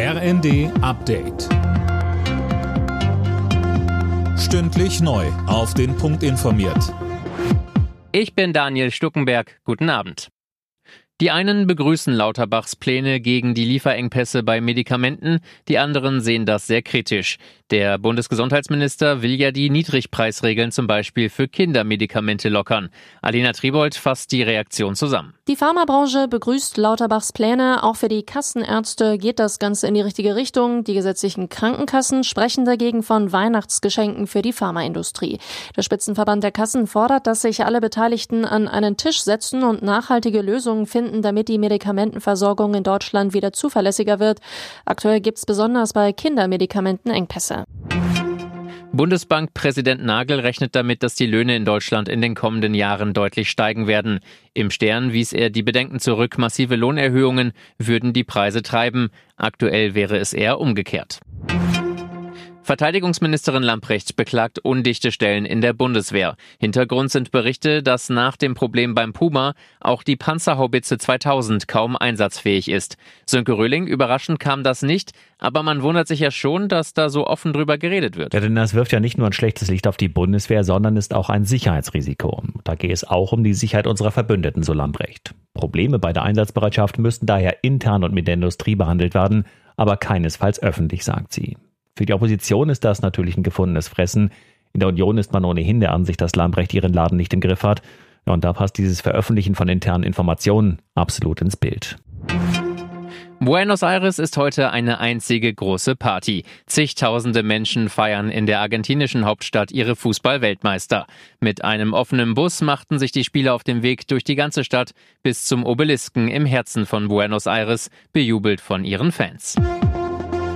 RND Update. Stündlich neu. Auf den Punkt informiert. Ich bin Daniel Stuckenberg. Guten Abend. Die einen begrüßen Lauterbachs Pläne gegen die Lieferengpässe bei Medikamenten, die anderen sehen das sehr kritisch. Der Bundesgesundheitsminister will ja die Niedrigpreisregeln zum Beispiel für Kindermedikamente lockern. Alina Tribold fasst die Reaktion zusammen. Die Pharmabranche begrüßt Lauterbachs Pläne. Auch für die Kassenärzte geht das Ganze in die richtige Richtung. Die gesetzlichen Krankenkassen sprechen dagegen von Weihnachtsgeschenken für die Pharmaindustrie. Der Spitzenverband der Kassen fordert, dass sich alle Beteiligten an einen Tisch setzen und nachhaltige Lösungen finden, damit die Medikamentenversorgung in Deutschland wieder zuverlässiger wird. Aktuell gibt es besonders bei Kindermedikamenten Engpässe. Bundesbankpräsident Nagel rechnet damit, dass die Löhne in Deutschland in den kommenden Jahren deutlich steigen werden. Im Stern wies er die Bedenken zurück, massive Lohnerhöhungen würden die Preise treiben. Aktuell wäre es eher umgekehrt. Verteidigungsministerin Lamprecht beklagt undichte Stellen in der Bundeswehr. Hintergrund sind Berichte, dass nach dem Problem beim Puma auch die Panzerhaubitze 2000 kaum einsatzfähig ist. Sönke Röhling, überraschend kam das nicht, aber man wundert sich ja schon, dass da so offen drüber geredet wird. Ja, denn das wirft ja nicht nur ein schlechtes Licht auf die Bundeswehr, sondern ist auch ein Sicherheitsrisiko. Da geht es auch um die Sicherheit unserer Verbündeten, so Lambrecht. Probleme bei der Einsatzbereitschaft müssten daher intern und mit der Industrie behandelt werden, aber keinesfalls öffentlich, sagt sie. Für die Opposition ist das natürlich ein gefundenes Fressen. In der Union ist man ohnehin der Ansicht, dass Lambrecht ihren Laden nicht im Griff hat. und da passt dieses Veröffentlichen von internen Informationen absolut ins Bild. Buenos Aires ist heute eine einzige große Party. Zigtausende Menschen feiern in der argentinischen Hauptstadt ihre Fußball-Weltmeister. Mit einem offenen Bus machten sich die Spieler auf den Weg durch die ganze Stadt bis zum Obelisken im Herzen von Buenos Aires, bejubelt von ihren Fans.